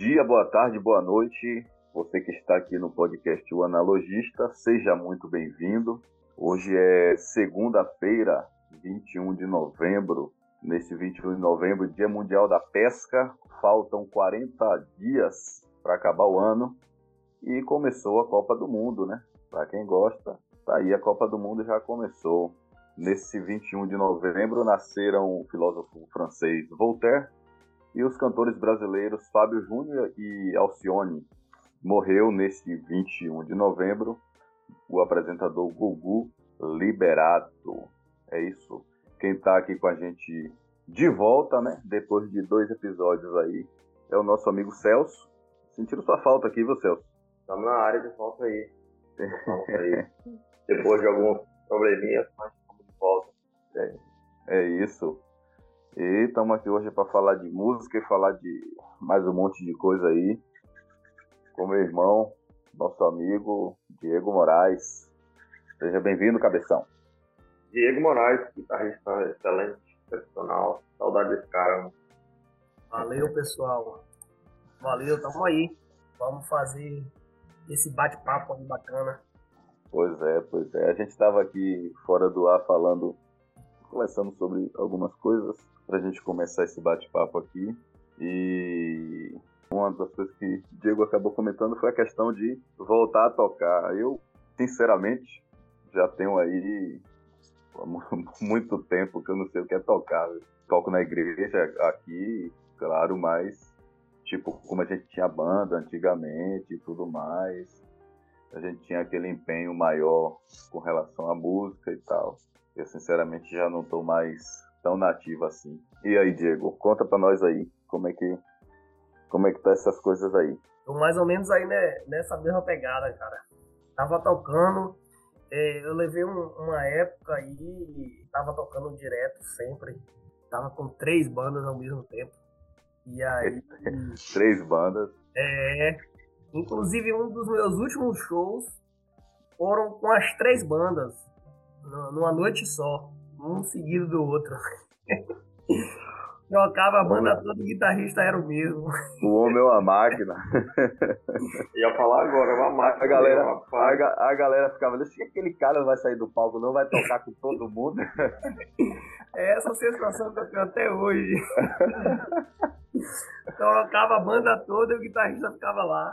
dia, boa tarde, boa noite. Você que está aqui no podcast O Analogista, seja muito bem-vindo. Hoje é segunda-feira, 21 de novembro. Nesse 21 de novembro, Dia Mundial da Pesca. Faltam 40 dias para acabar o ano e começou a Copa do Mundo, né? Para quem gosta, tá aí a Copa do Mundo já começou. Nesse 21 de novembro nasceram o filósofo francês Voltaire e os cantores brasileiros Fábio Júnior e Alcione. Morreu nesse 21 de novembro o apresentador Gugu Liberato. É isso. Quem está aqui com a gente de volta, né? Depois de dois episódios aí, é o nosso amigo Celso. Sentiram sua falta aqui, viu, Celso? Estamos na área de falta aí. Aí. Depois de alguns probleminhas, mas estamos de volta. É, é isso. E estamos aqui hoje para falar de música e falar de mais um monte de coisa aí. Com meu irmão, nosso amigo Diego Moraes. Seja bem-vindo, Cabeção. Diego Moraes, guitarrista excelente, profissional. Saudade desse cara. Valeu, pessoal. Valeu, tamo aí. Vamos fazer esse bate-papo aí bacana. Pois é, pois é. A gente estava aqui fora do ar falando, conversando sobre algumas coisas para a gente começar esse bate-papo aqui. E uma das coisas que o Diego acabou comentando foi a questão de voltar a tocar. Eu, sinceramente, já tenho aí muito tempo que eu não sei o que é tocar. Toco na igreja aqui, claro, mas tipo como a gente tinha banda antigamente e tudo mais. A gente tinha aquele empenho maior com relação à música e tal. Eu sinceramente já não estou mais tão nativo assim. E aí, Diego, conta para nós aí como é que como é que tá essas coisas aí. Tô mais ou menos aí né, nessa mesma pegada, cara. Tava tocando, é, eu levei um, uma época aí, tava tocando direto sempre. Tava com três bandas ao mesmo tempo. E aí. três bandas. É. Inclusive um dos meus últimos shows foram com as três bandas. Numa noite só um seguido do outro. Trocava a banda toda, o guitarrista era o mesmo. O homem é uma máquina. Ia falar agora, é uma máquina. A galera, a, a galera ficava, deixa que aquele cara vai sair do palco, não vai tocar com todo mundo. É essa sensação que eu tenho até hoje. Trocava a banda toda e o guitarrista ficava lá.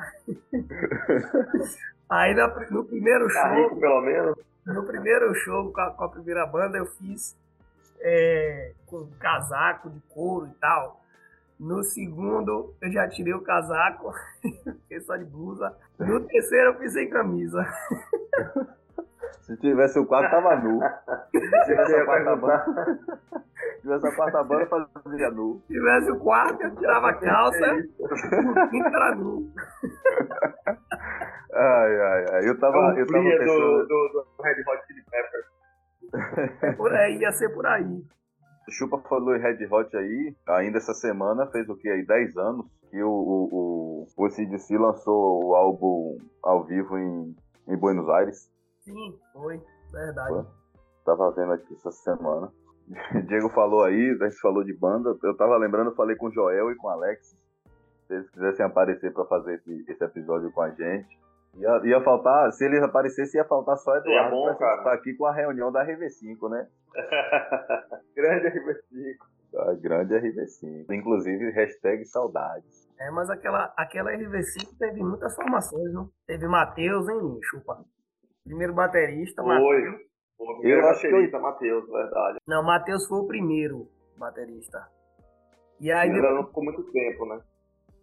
Aí no primeiro show. Tá rico, pelo menos. No primeiro show com a, com a primeira banda eu fiz é, com casaco de couro e tal. No segundo eu já tirei o casaco, fiquei só de blusa. No terceiro eu fiz sem camisa. Se tivesse o quadro, tava nu. Se tivesse a quarta banda, se tivesse a quarta banda, fazia nu. Se tivesse o quarto, eu tirava a calça, o quinto era nu. Ai, ai, ai. Eu tava, é eu tava pensando... do, do, do Red Hot Chili Peppers. É por aí, ia ser por aí. O Chupa falou em Red Hot aí, ainda essa semana fez o que aí? 10 anos que o, o, o, o CDC lançou o álbum ao vivo em, em Buenos Aires. Sim, foi, verdade. Foi. Tava vendo aqui essa semana. Diego falou aí, a gente falou de banda. Eu tava lembrando, eu falei com o Joel e com o Alex. Se eles quisessem aparecer para fazer esse, esse episódio com a gente. Ia, ia faltar, se eles aparecessem, ia faltar só Eduardo é bom, pra estar aqui com a reunião da RV5, né? grande RV5. A grande RV5. Inclusive, hashtag saudades. É, mas aquela, aquela RV5 teve muitas formações, não? Teve Matheus, hein, Chupa? Primeiro baterista, Foi. Mateus. Eu acho que eu... Matheus, verdade. Não, Matheus foi o primeiro baterista. E aí depois... não ficou muito tempo, né?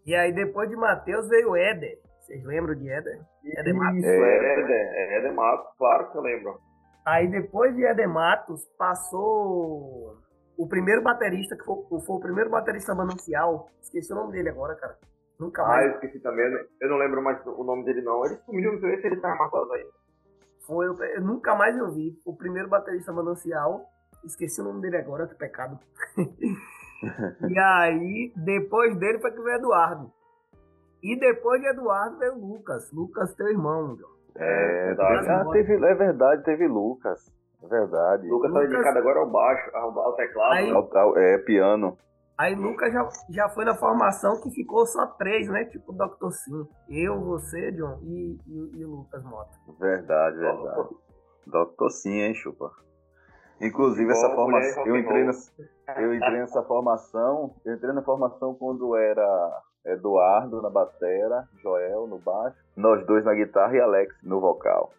E aí depois de Matheus veio o Éder. Vocês lembram de Éder? Éder Matos? É, Éder, Éder Matos, claro que eu lembro. Aí depois de Éder Matos, passou o primeiro baterista, que foi, foi o primeiro baterista manuncial. Esqueci o nome dele agora, cara. Nunca ah, mais. Ah, esqueci também. Eu não lembro mais o nome dele, não. Ele sumiu, não sei se ele tá matado ainda. Foi, eu nunca mais eu vi. O primeiro baterista manuncial. Esqueci o nome dele agora, que pecado. e aí, depois dele foi que veio Eduardo. E depois de Eduardo veio o Lucas. Lucas, teu irmão, meu. É, é, verdade. Ah, teve, é verdade, teve Lucas. É verdade. Lucas, tá dedicado agora ao baixo, ao, ao teclado. Aí, ao, ao, é, piano. Aí Lucas já, já foi na formação que ficou só três, né? Tipo o Dr. Sim. Eu, você, John e, e, e o Lucas Mota. Verdade, verdade. Dr. Sim, hein, Chupa? Inclusive, essa formação. Eu entrei, nessa, eu entrei nessa formação. Eu entrei na formação quando era Eduardo na batera, Joel no baixo, nós dois na guitarra e Alex no vocal.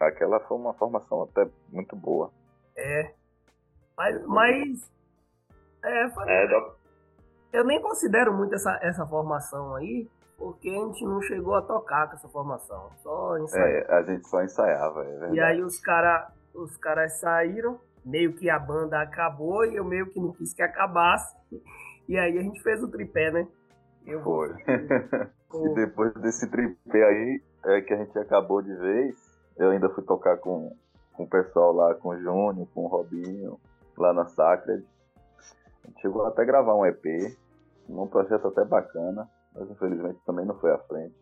Aquela foi uma formação até muito boa. É. Mas. mas é, foi, é, eu nem considero muito essa, essa formação aí, porque a gente não chegou a tocar com essa formação. Só ensaiava. É, a gente só ensaiava, é verdade. E aí os caras os cara saíram, meio que a banda acabou e eu meio que não quis que acabasse. E aí a gente fez o tripé, né? Eu Foi. e depois desse tripé aí, é, que a gente acabou de vez, eu ainda fui tocar com, com o pessoal lá, com o Júnior, com o Robinho, lá na Sacred. A gente chegou até a gravar um EP, um projeto até bacana, mas infelizmente também não foi à frente.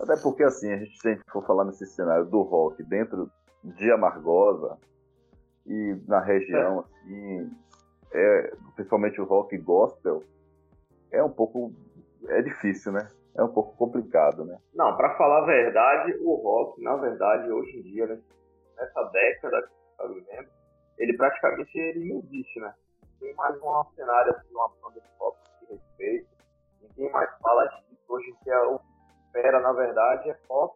Até porque assim, a gente, se a gente for falar nesse cenário do rock dentro de Amargosa e na região, é. assim, é, principalmente o rock gospel, é um pouco é difícil, né? É um pouco complicado, né? Não, para falar a verdade, o rock, na verdade, hoje em dia, né, nessa década que está vivendo, ele praticamente ele não existe, né? Tem mais um cenário assim, uma banda de rock de respeito, ninguém mais fala disso. Hoje em dia, o que espera, na verdade, é pop,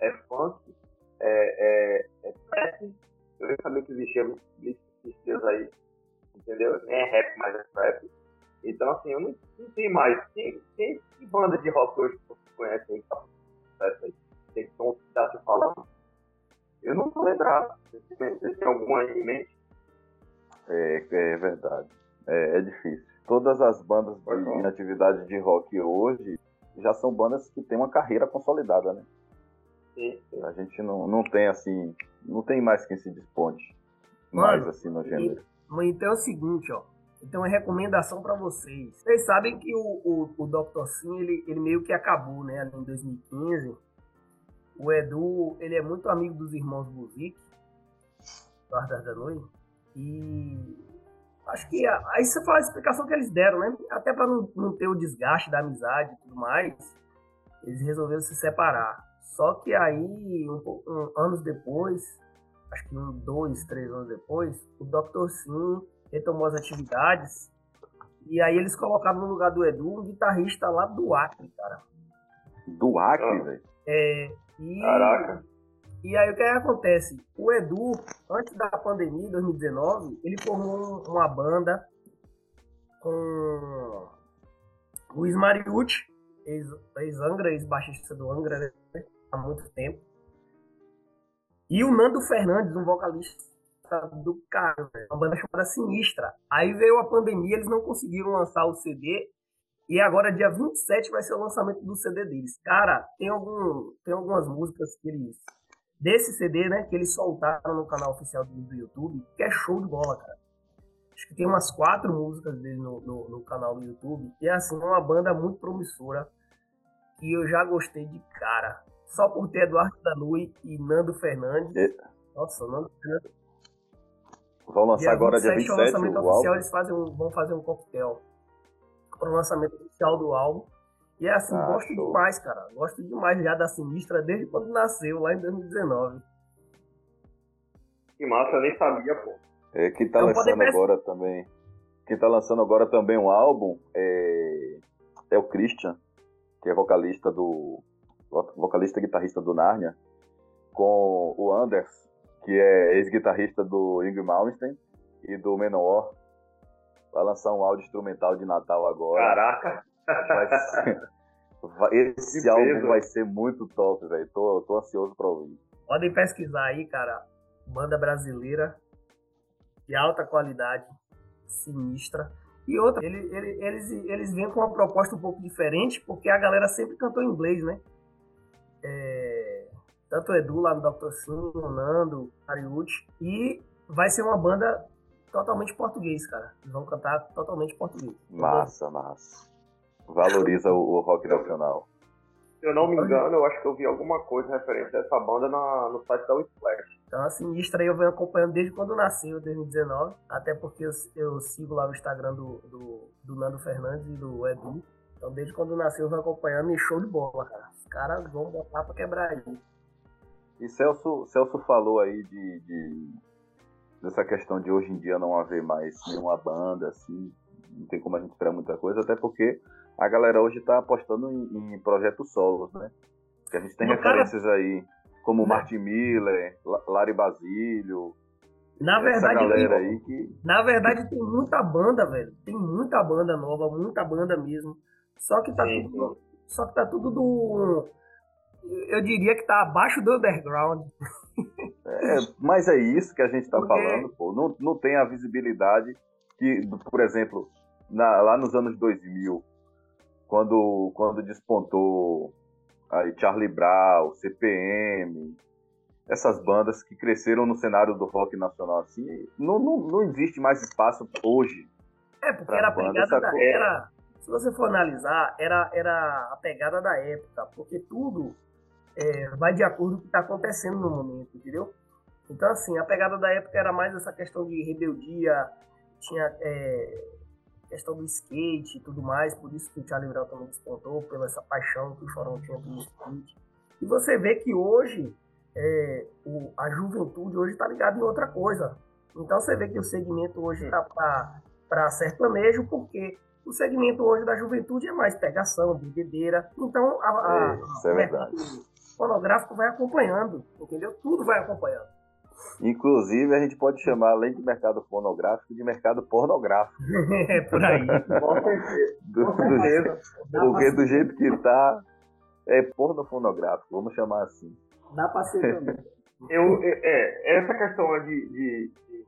é funk, é, é, é trap. Eu nem sabia que existia esses dias aí, entendeu? Nem é rap, mas é trap então, assim, eu não, não tenho mais. Tem, tem que banda de rock hoje que você conhece aí, tá? Tem que estar se falando. Eu não vou lembrar. Você tem alguma aí em mente? É, é verdade. É, é difícil. Todas as bandas de, em atividade de rock hoje já são bandas que têm uma carreira consolidada, né? Sim, sim. A gente não, não tem assim, não tem mais quem se desponte mais assim no gênero. então é o seguinte, ó. Então, é recomendação para vocês. Vocês sabem que o, o, o Dr. Sim, ele, ele meio que acabou, né? Ali em 2015. O Edu, ele é muito amigo dos irmãos Buzik, Guardas da Noite. E acho que aí você fala a explicação que eles deram, né? Até para não, não ter o desgaste da amizade e tudo mais, eles resolveram se separar. Só que aí, um, um, anos depois, acho que um, dois, três anos depois, o Dr. Sim retomou as atividades. E aí eles colocaram no lugar do Edu um guitarrista lá do Acre, cara. Do Acre, ah. velho? É. E, Caraca. E aí o que, é acontece? O Edu, antes da pandemia, em 2019, ele formou uma banda com o Luiz Mariucci, ex-Angra, ex-baixista do Angra, né? há muito tempo. E o Nando Fernandes, um vocalista do cara, uma banda chamada Sinistra. Aí veio a pandemia, eles não conseguiram lançar o CD. E agora, dia 27, vai ser o lançamento do CD deles. Cara, tem, algum, tem algumas músicas que eles. Desse CD, né? Que eles soltaram no canal oficial do YouTube, que é show de bola, cara. Acho que tem umas quatro músicas dele no, no, no canal do YouTube. E assim, é uma banda muito promissora. E eu já gostei de cara. Só por ter Eduardo Danui e Nando Fernandes. Nossa, Nando Fernandes Vão lançar agora dia 27 o lançamento o oficial, eles fazem um, vão fazer um coquetel para o lançamento oficial do álbum. E é assim, ah, gosto show. demais, cara. Gosto demais já da Sinistra desde quando nasceu, lá em 2019. Que massa, eu nem sabia, pô. É, quem tá lançando agora também. Quem tá lançando agora também um álbum é, é o Christian, que é vocalista do. vocalista e guitarrista do Narnia, com o Anders, que é ex-guitarrista do Ingrid Malmsteen e do Menor. Vai lançar um áudio instrumental de Natal agora. Caraca! Vai, esse álbum vai ser muito top, velho. Tô, tô ansioso pra ouvir. Podem pesquisar aí, cara. Banda brasileira de alta qualidade, sinistra. E outra, ele, ele, eles, eles vêm com uma proposta um pouco diferente, porque a galera sempre cantou em inglês, né? É, tanto o Edu lá no Dr. Sim, o Nando, Ariuti. E vai ser uma banda totalmente português, cara. Eles vão cantar totalmente português. Massa, massa. Valoriza o, rock nacional. Se eu não me engano, eu acho que eu vi alguma coisa referente a essa banda na, no site da Whiplash. Então a Sinistra aí eu venho acompanhando desde quando nasceu, em 2019. Até porque eu, eu, sigo lá o Instagram do, do, do, Nando Fernandes e do Edu. Então desde quando nasceu eu venho acompanhando e show de bola, cara. Os caras vão botar pra quebrar aí. E Celso, Celso falou aí de, de, dessa questão de hoje em dia não haver mais nenhuma banda, assim, não tem como a gente esperar muita coisa, até porque a galera hoje está apostando em, em, projetos solos, né? Que a gente tem referências cara... aí, como Martin Miller, Lari Basílio. Na verdade, galera tem, aí que... na verdade tem muita banda, velho. Tem muita banda nova, muita banda mesmo. Só que tá sim, tudo, só que tá tudo do eu diria que tá abaixo do underground. É, mas é isso que a gente está Porque... falando, pô. Não, não tem a visibilidade que, por exemplo, na, lá nos anos 2000, quando, quando despontou aí Charlie Brown, CPM, essas bandas que cresceram no cenário do rock nacional assim, não, não, não existe mais espaço hoje. É, porque era a pegada da, era, se você for analisar, era, era a pegada da época, porque tudo é, vai de acordo com o que está acontecendo no momento, entendeu? Então, assim, a pegada da época era mais essa questão de rebeldia, tinha é, questão do skate e tudo mais, por isso que o Charlie Brown também despontou, pela essa paixão que o Chorão tinha pelo skate. E você vê que hoje, é, o, a juventude hoje está ligada em outra coisa. Então você vê que o segmento hoje está para sertanejo, porque o segmento hoje da juventude é mais pegação, bebedeira. Então a, a, é, isso é verdade fonográfico vai acompanhando, entendeu? Tudo vai acompanhando. Inclusive, a gente pode chamar, além de mercado fonográfico, de mercado pornográfico. é, por aí. do, do, porque do jeito que está, é porno fonográfico, vamos chamar assim. Dá para ser também. Eu, é, essa questão de, de, de,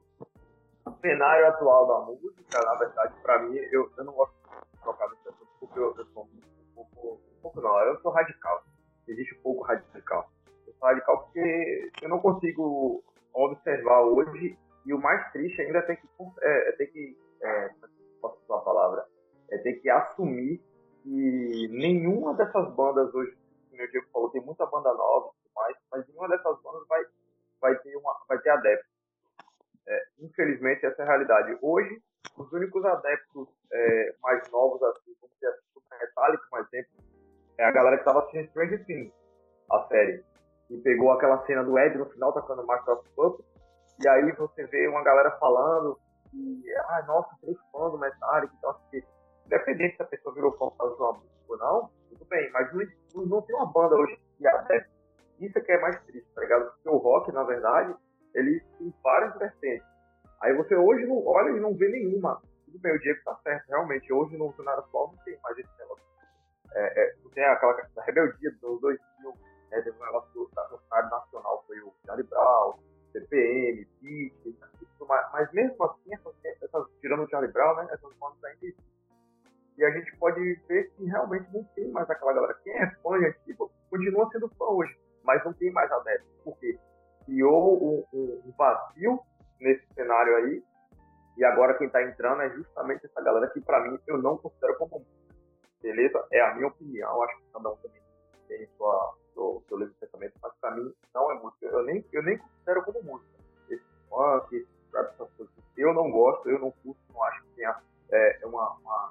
cenário atual da música, na verdade, para mim, eu, eu não gosto de trocar nesse assunto, porque eu, eu sou um pouco, um pouco não, eu sou radical existe pouco radical. Eu sou radical porque eu não consigo observar hoje, e o mais triste ainda é ter que, é, é ter que é, posso usar a palavra, é ter que assumir que nenhuma dessas bandas hoje, como o Diego falou, tem muita banda nova e tudo mais, mas nenhuma dessas bandas vai, vai, ter, uma, vai ter adeptos. É, infelizmente, essa é a realidade. Hoje, os únicos adeptos é, mais novos, assim, como se a Metallica, por exemplo, é a galera que tava assistindo Stranger Things, a série. E pegou aquela cena do Ed no final tocando Master of Puppets. E aí você vê uma galera falando que, ah, nossa, três fãs do Metallica, então assim, independente se a pessoa virou fã por uma música ou não, tudo bem, mas não, não tem uma banda hoje que adepta. Isso é que é mais triste, tá ligado? Porque o rock, na verdade, ele tem várias vertentes. Aí você hoje não olha e não vê nenhuma. Tudo bem, o Diego tá certo, realmente, hoje no cenário atual não tem mais esse negócio é, é, tem aquela da rebeldia dos 2000, né, teve um negócio do, no cenário nacional, foi o Charlie Brown, CPM, Pete, mas, mas mesmo assim, essas, essas, tirando o Charlie Brown, né, essas bandas ainda existem. E a gente pode ver que realmente não tem mais aquela galera. Quem é fã de tipo, continua sendo fã hoje, mas não tem mais adeptos. Por quê? Criou um, um, um vazio nesse cenário aí, e agora quem está entrando é justamente essa galera que, para mim, eu não considero como beleza? É a minha opinião, acho que cada um também tem sua, seu, seu pensamento, mas pra mim não é música. Eu nem, eu nem considero como música. Esse funk, esse rap, essas coisas. Eu não gosto, eu não curto, não acho que tenha é, uma, uma,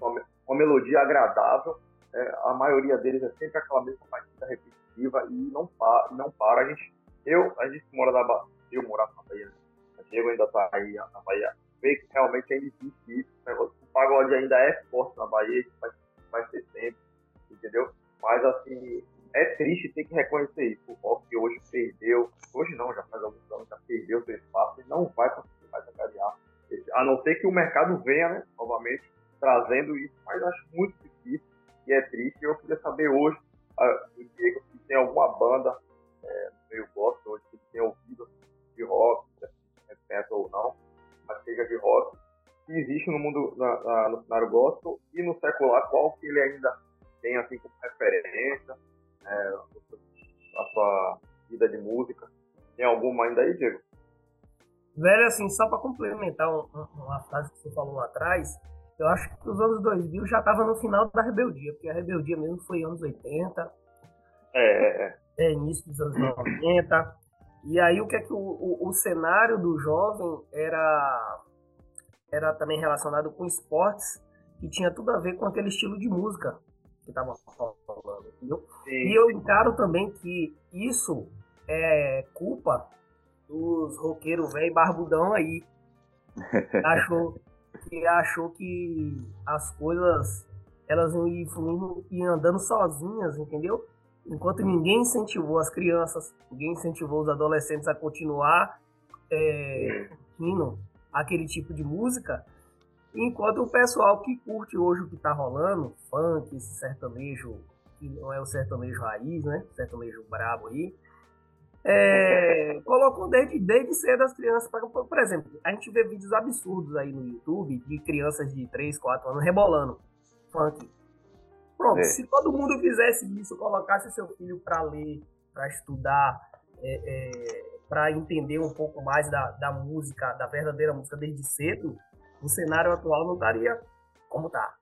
uma, uma melodia agradável. É, a maioria deles é sempre aquela mesma batida repetitiva e não para, não para. A gente, eu, a gente mora na Bahia, eu morava na Bahia, né? Diego ainda tá aí na Bahia, vê que realmente ainda existe isso, negócio pagode ainda é forte na Bahia, vai, vai ser sempre, entendeu? Mas assim, é triste ter que reconhecer isso. O rock hoje perdeu, hoje não, já faz alguns anos, já perdeu seu espaço e não vai conseguir mais angariar. A não ser que o mercado venha, né, novamente, trazendo isso, mas acho muito difícil e é triste. Eu queria saber hoje, do Diego, se tem alguma banda é, meio gosto hoje que tem ouvido de rock, se é metal ou não, mas seja de rock, que existe no mundo, na, na, no cenário gospel e no secular, qual que ele ainda tem assim como referência, é, a sua vida de música. Tem alguma ainda aí, Diego? Velho, assim, só para complementar uma frase que você falou lá atrás, Eu acho que os anos 2000 já tava no final da rebeldia, porque a rebeldia mesmo foi anos 80. É, é, é. É, início dos anos 90. E aí o que é que o, o, o cenário do jovem era era também relacionado com esportes e tinha tudo a ver com aquele estilo de música que estava falando, entendeu? Sim. E eu encaro também que isso é culpa dos roqueiros velho barbudão aí. achou, que achou que as coisas elas iam ir fluindo e andando sozinhas, entendeu? Enquanto ninguém incentivou as crianças, ninguém incentivou os adolescentes a continuar é, indo aquele tipo de música, enquanto o pessoal que curte hoje o que tá rolando, funk, esse sertanejo, que não é o sertanejo raiz, né? Sertanejo brabo aí, é, colocou desde, desde cedo as crianças. Pra, por exemplo, a gente vê vídeos absurdos aí no YouTube de crianças de 3, 4 anos rebolando funk. Pronto, é. se todo mundo fizesse isso, colocasse seu filho para ler, para estudar, é, é, para entender um pouco mais da, da música, da verdadeira música desde cedo, o cenário atual não estaria como está.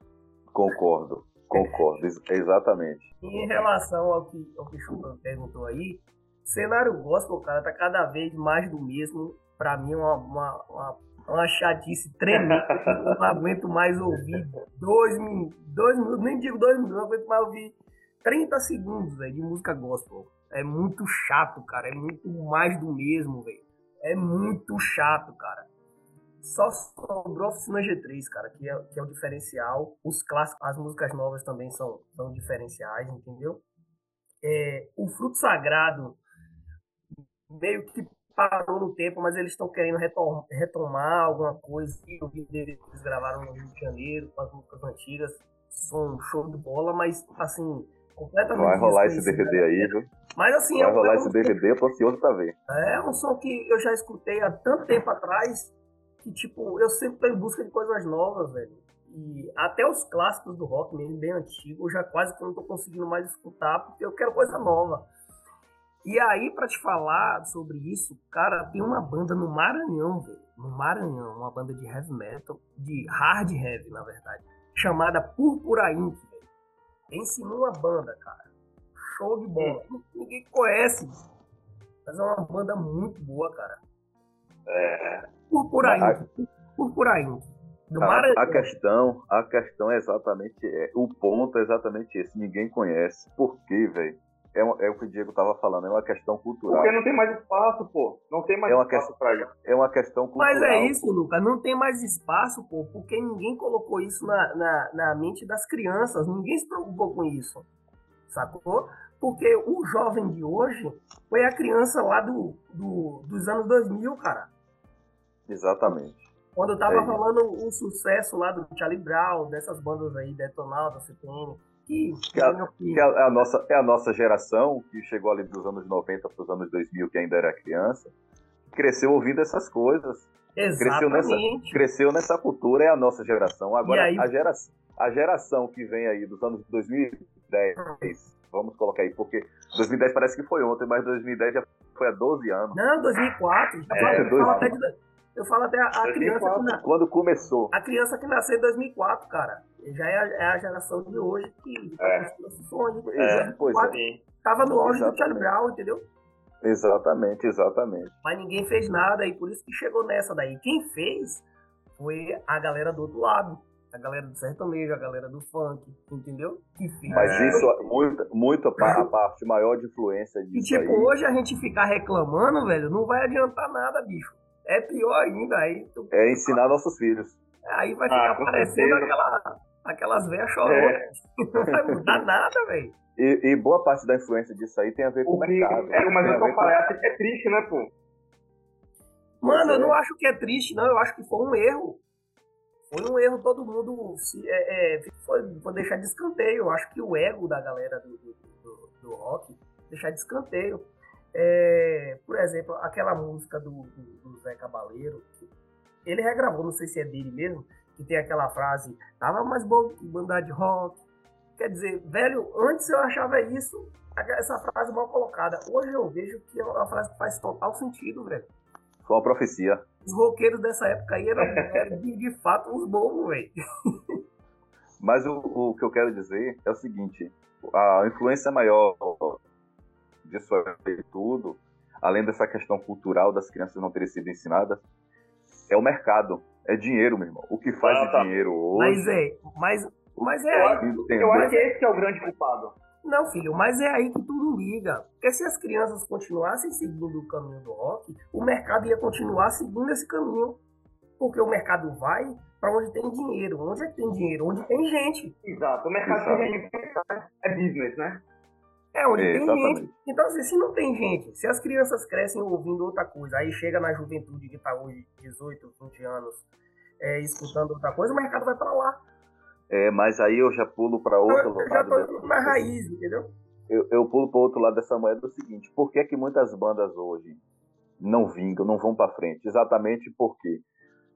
Concordo, concordo, exatamente. Em relação ao que, ao que o Chupa perguntou aí, cenário gospel, cara, tá cada vez mais do mesmo. Pra mim, uma, uma, uma uma chatice tremenda. eu não aguento mais ouvir dois, dois minutos, nem digo dois minutos, não aguento mais ouvir 30 segundos véio, de música gospel. É muito chato, cara. É muito mais do mesmo, velho. É muito chato, cara. Só sobrou Oficina G3, cara, que é, que é o diferencial. Os clássicos, as músicas novas também são, são diferenciais, entendeu? É, o Fruto Sagrado meio que parou no tempo, mas eles estão querendo retomar, retomar alguma coisa. O vídeo eles gravaram no Rio de Janeiro, com as músicas antigas. São um show de bola, mas assim, completamente. Vai rolar esse DVD aí, viu? Mas assim. Vai é rolar esse DVD, eu tô ansioso pra ver. É um som que eu já escutei há tanto tempo atrás que, tipo, eu sempre tô em busca de coisas novas, velho. E até os clássicos do rock, mesmo bem antigo, eu já quase que não tô conseguindo mais escutar, porque eu quero coisa nova. E aí, para te falar sobre isso, cara, tem uma banda no Maranhão, velho. No Maranhão, uma banda de heavy metal, de hard heavy, na verdade, chamada Púrpura Inc. Pense numa banda, cara. Show de bola. Hum. Ninguém conhece, mas é uma banda muito boa, cara. É. Inc. Púrpura Inc. Do. A, a questão, a questão é exatamente, é, o ponto é exatamente esse. Ninguém conhece. Por quê, velho? É, é, o que o Diego estava falando, é uma questão cultural. Porque não tem mais espaço, pô. Não tem mais é uma espaço para isso. É uma questão cultural. Mas é isso, Lucas. Não tem mais espaço, pô, porque ninguém colocou isso na, na, na mente das crianças. Ninguém se preocupou com isso. Sacou? Porque o jovem de hoje foi a criança lá do, do dos anos 2000, cara. Exatamente. Quando eu tava é falando o sucesso lá do Charlie Brown, dessas bandas aí, Detonauta, CPM, que, que, a, que é a, nossa, é a nossa geração, que chegou ali dos anos 90 para os anos 2000, que ainda era criança, cresceu ouvindo essas coisas. Cresceu nessa, cresceu nessa cultura, é a nossa geração. Agora, aí... a, geração, a geração que vem aí dos anos 2010, vamos colocar aí, porque 2010 parece que foi ontem, mas 2010 já foi há 12 anos. Não, 2004. É, eu, falo até, de, eu falo até a, a criança que na, Quando começou. A criança que nasceu em 2004, cara já é a, é a geração de hoje que é. sonhos. É, pois é. Tava no auge do Charlie Brown, entendeu? Exatamente, exatamente. Mas ninguém fez nada e por isso que chegou nessa daí. Quem fez foi a galera do outro lado. A galera do sertanejo, a galera do funk, entendeu? Que fez. Mas isso, muito, muito a parte maior de influência disso. E tipo, aí. hoje a gente ficar reclamando, velho, não vai adiantar nada, bicho. É pior ainda. Aí tu... É ensinar nossos filhos. Aí vai ficar ah, parecendo aquela, aquelas veias choronas. É. Não vai mudar nada, velho. E, e, boa parte da influência disso aí tem a ver com o, mercado. É, mas eu tô falando, é, é triste, né, pô? Mano, eu não acho que é triste, não. Eu acho que foi um erro. Foi um erro todo mundo se, é, é, foi, foi deixar de escanteio. Eu acho que o ego da galera do, do, do, do rock deixar de escanteio. É, por exemplo, aquela música do, do, do Zé Cabaleiro, ele regravou, não sei se é dele mesmo, que tem aquela frase, tava mais bom que banda de rock. Quer dizer, velho, antes eu achava isso, essa frase mal colocada. Hoje eu vejo que é uma frase que faz total sentido, velho. Foi uma profecia. Os roqueiros dessa época aí eram, eram de, de, fato uns bobos, velho. Mas o, o que eu quero dizer é o seguinte: a influência maior disso aí tudo, além dessa questão cultural das crianças não terem sido ensinadas, é o mercado. É dinheiro, meu irmão. O que faz ah, tá. dinheiro hoje. Mas é, mas, mas é aí. Eu acho que esse é o grande culpado. Não, filho, mas é aí que tudo liga. Porque se as crianças continuassem seguindo o caminho do rock, o mercado ia continuar seguindo esse caminho. Porque o mercado vai para onde tem dinheiro. Onde é que tem dinheiro? Onde tem gente. Exato. O mercado tem é business, né? É, onde é, tem exatamente. gente. Então, assim, se não tem gente, se as crianças crescem ouvindo outra coisa, aí chega na juventude que está hoje 18, 20 anos, é, escutando outra coisa, o mercado vai para lá. É, mas aí eu já pulo para outro eu, eu lado. Já tô na raiz, entendeu? Eu, eu pulo para outro lado dessa moeda do seguinte: por que, é que muitas bandas hoje não vingam, não vão para frente? Exatamente porque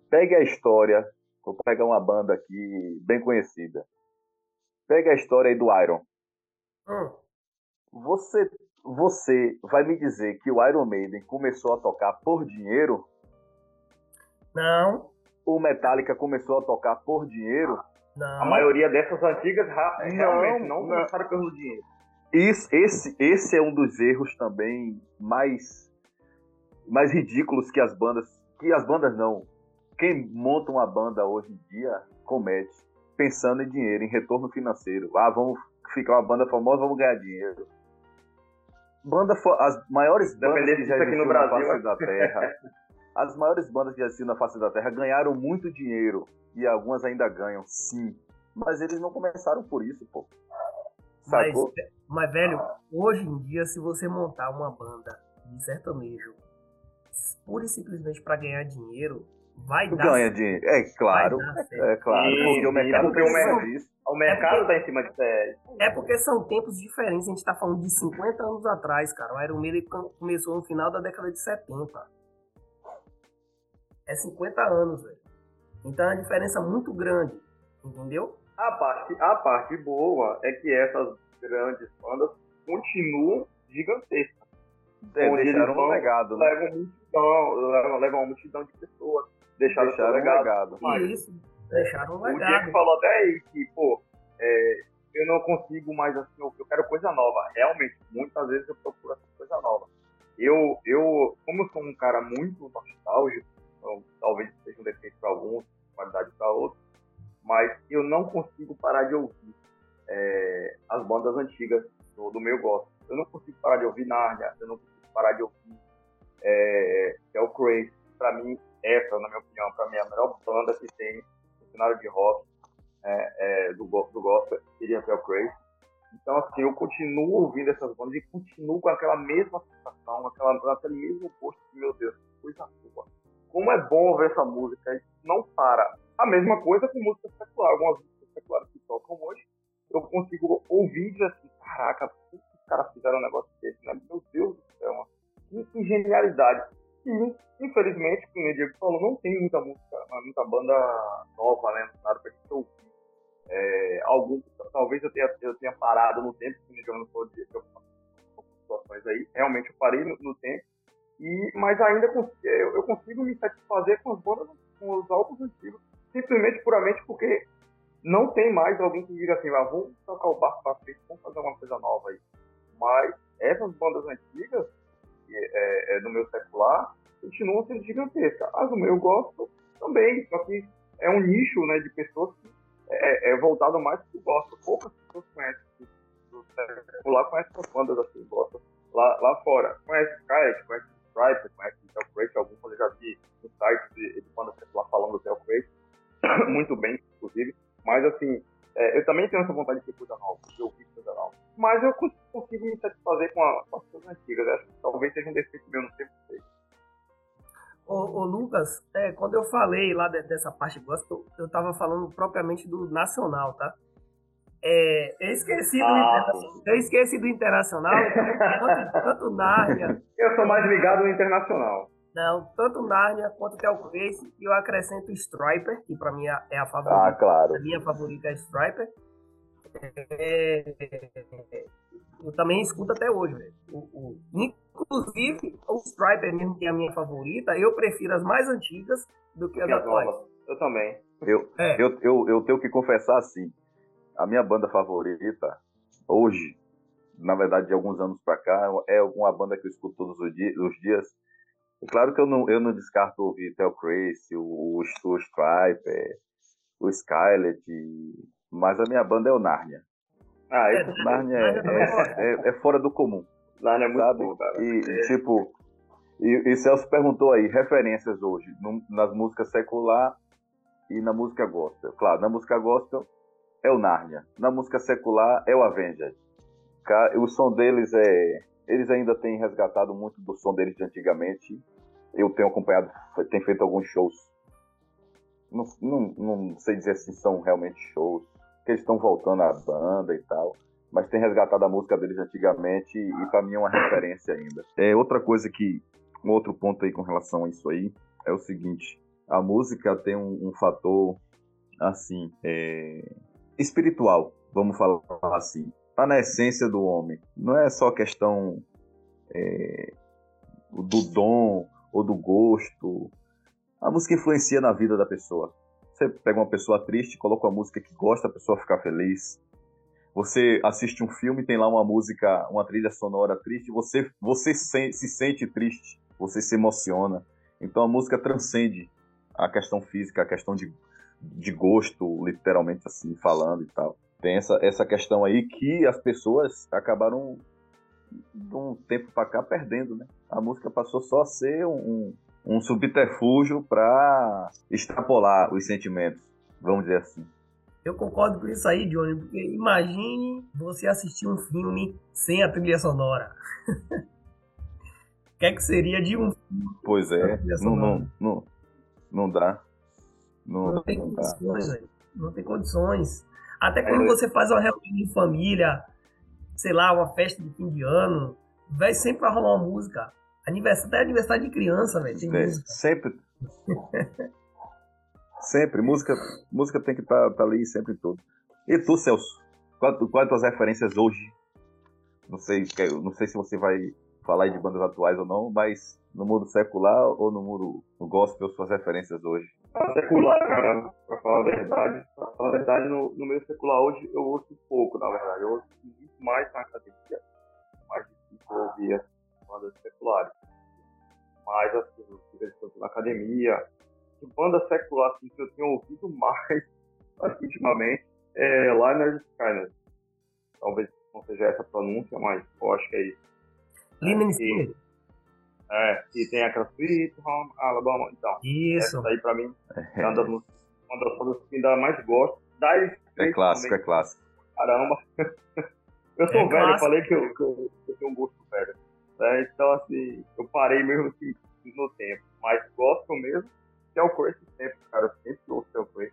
pegue a história, vou pegar uma banda aqui bem conhecida. Pega a história aí do Iron. Hum. Você, você vai me dizer que o Iron Maiden começou a tocar por dinheiro? Não. O Metallica começou a tocar por dinheiro? Não. A maioria dessas antigas realmente não, não começaram pelo dinheiro. Isso, esse, esse é um dos erros também mais, mais ridículos que as bandas. Que as bandas não. Quem monta uma banda hoje em dia comete, pensando em dinheiro, em retorno financeiro. Ah, vamos ficar uma banda famosa, vamos ganhar dinheiro. Banda, as maiores bandas que já existiram na face é. da Terra. as maiores bandas que já existiram na face da Terra ganharam muito dinheiro e algumas ainda ganham, sim. Mas eles não começaram por isso, pô. Sacou? Mas, mas, velho, hoje em dia, se você montar uma banda de sertanejo pura e simplesmente para ganhar dinheiro, vai dar Ganha dinheiro, é claro. É claro, sim, porque o mercado porque precisa disso. O mercado é tá em cima de pé. É porque são tempos diferentes. A gente tá falando de 50 anos atrás, cara. O Iron Maiden começou no final da década de 70. É 50 anos, velho. Então é uma diferença muito grande, entendeu? A parte, a parte boa é que essas grandes bandas continuam gigantescas. É, deixaram um legado, né? Levam, multidão, levam, levam uma multidão de pessoas. Deixaram, deixaram um legado. legado. Isso, deixaram um legado. O Diego falou até aí que, pô, é, eu não consigo mais assim, eu quero coisa nova. Realmente, muitas vezes eu procuro essa coisa nova. Eu, eu, como eu sou um cara muito nostálgico, então, talvez seja um defeito para alguns, qualidade para outros, mas eu não consigo parar de ouvir é, as bandas antigas do, do, meu gosto. Eu não consigo parar de ouvir Narnia, eu não consigo parar de ouvir é, o Crazy. Para mim, essa, na minha opinião, para mim é a melhor banda que tem no cenário de rock é, é, do, do gospel, seria o Crazy. Então, assim, eu continuo ouvindo essas bandas e continuo com aquela mesma sensação, aquela, aquele mesmo gosto de, meu Deus, coisa boa como é bom ouvir essa música, a gente não para. A mesma coisa com música secular, algumas músicas seculares que tocam hoje, eu consigo ouvir e dizer assim, caraca, por que os caras fizeram um negócio desse, né? Meu Deus do céu, que, que genialidade. E, infelizmente, como o Diego falou, não tem muita música, muita banda nova, né, cenário pra gente ouvir. É, algum, talvez eu tenha, eu tenha parado no tempo, como o Diego falou de algumas situações aí, realmente eu parei no, no tempo, e, mas ainda eu, eu consigo me satisfazer com as bandas, com os álbuns antigos, simplesmente puramente porque não tem mais alguém que diga assim, ah, vamos tocar o barco para frente, vamos fazer uma coisa nova aí. Mas essas bandas antigas, é, é, do meu secular, continuam sendo gigantescas. As do meu gosto também, só que é um nicho né, de pessoas que é, é voltado mais para o gosto. Poucas pessoas conhecem do secular, conhecem as bandas assim, gostam lá, lá fora. Conhece Sky, conhece Striper, conhece o Telcrate, alguns eu já vi no site de, de lá falando do Telcrate, muito bem, inclusive. Mas assim, é, eu também tenho essa vontade de ter coisa nova, de ouvir coisa nova. Mas eu consigo me satisfazer com, a, com as coisas antigas. Acho que talvez seja um defeito meu, não sei sei. Ô, ô, Lucas, é, quando eu falei lá de, dessa parte gospel, eu estava falando propriamente do nacional, tá? É, eu, esqueci do ah, eu esqueci do Internacional, tanto, tanto Nárnia. Eu sou mais ligado no Internacional. Não, tanto Nárnia quanto Telcrace, e eu acrescento Striper, que para mim é a favorita. Ah, claro. A minha favorita é Striper. É, eu também escuto até hoje, o, o, inclusive, o Striper mesmo, que é a minha favorita, eu prefiro as mais antigas do que as atuais. Eu também. Eu, é. eu, eu, eu tenho que confessar assim a minha banda favorita hoje, na verdade, de alguns anos para cá, é uma banda que eu escuto todos os dias. É claro que eu não, eu não descarto ouvir Tel Crazy, o, o Stripe, o Skylet, mas a minha banda é o Narnia. Ah, é, Narnia é, é, é, é, fora do comum. Narnia é muito sabe? bom, cara. E, é. tipo, e, e Celso perguntou aí, referências hoje, no, nas músicas secular e na música gospel. Claro, na música gospel é o Narnia. Na música secular é o Avenged. O som deles é. Eles ainda têm resgatado muito do som deles de antigamente. Eu tenho acompanhado, tenho feito alguns shows. Não, não, não sei dizer se são realmente shows, que eles estão voltando à banda e tal. Mas tem resgatado a música deles de antigamente e para mim é uma referência ainda. É outra coisa que. Um outro ponto aí com relação a isso aí é o seguinte: a música tem um, um fator assim. É, espiritual, vamos falar assim. Está na essência do homem. Não é só questão é, do dom ou do gosto. A música influencia na vida da pessoa. Você pega uma pessoa triste, coloca uma música que gosta, a pessoa fica feliz. Você assiste um filme, tem lá uma música, uma trilha sonora triste, você, você se, se sente triste, você se emociona. Então a música transcende a questão física, a questão de de gosto, literalmente assim, falando e tal. Tem essa, essa questão aí que as pessoas acabaram de um tempo para cá perdendo, né? A música passou só a ser um, um subterfúgio para extrapolar os sentimentos, vamos dizer assim. Eu concordo com isso aí, Johnny, porque imagine você assistir um filme sem a trilha sonora. O que é que seria de um filme? Pois é, não, não, não, não dá. Não, não tem não condições, velho. Não tem condições. Até quando é. você faz uma reunião de família, sei lá, uma festa de fim de ano, vai sempre vai rolar uma música. Aniversário, até aniversário de criança, velho. Tem é, música. Sempre. sempre. Música, música tem que estar tá, tá ali sempre tudo. E tu, Celso? Quais qual tuas referências hoje? Não sei, não sei se você vai falar de bandas atuais ou não, mas no mundo secular ou no mundo no gospel, suas referências hoje? Secular, cara, pra falar a verdade. Pra falar a verdade, no, no meio secular hoje eu ouço pouco, na verdade. Eu ouço muito mais na academia. Mais difícil ouvir as bandas seculares. Mas, assim, eu na academia. De banda secular, assim, que eu tenho ouvido mais, ultimamente, é Liner Skynet. Talvez não seja essa a pronúncia, mas eu acho que é isso. Liner Skynet. É, e tem aquela Sweet Home Alabama. Então, Isso. essa aí pra mim é uma das, uma das músicas que ainda mais gosto. Das é clássico, também. é clássico. Caramba. eu sou é velho, clássico. eu falei que eu, que eu, eu, tenho um gosto velho. É, então, assim, eu parei mesmo assim, no tempo. Mas gosto mesmo que é o Crazy sempre, cara. Eu sempre ouço o Crazy.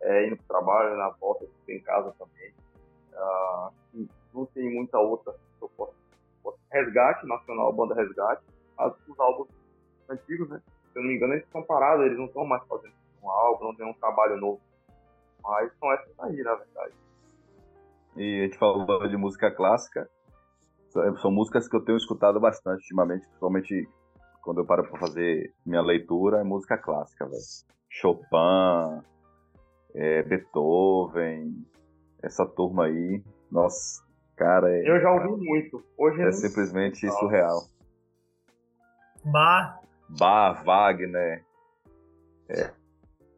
É, indo pro trabalho, na volta, em casa também. Uh, não tem muita outra que eu posso. Resgate Nacional, Banda Resgate os álbuns antigos, né? Se eu não me engano, eles estão parados, eles não estão mais fazendo um álbum, não tem um trabalho novo. Mas são essas aí, na verdade. E a gente falou de música clássica. São músicas que eu tenho escutado bastante ultimamente, principalmente quando eu paro para fazer minha leitura, é música clássica, velho. Chopin, é, Beethoven, essa turma aí. Nossa, cara. É, eu já ouvi muito. Hoje é simplesmente surreal. Bar. Bar, Wagner. É,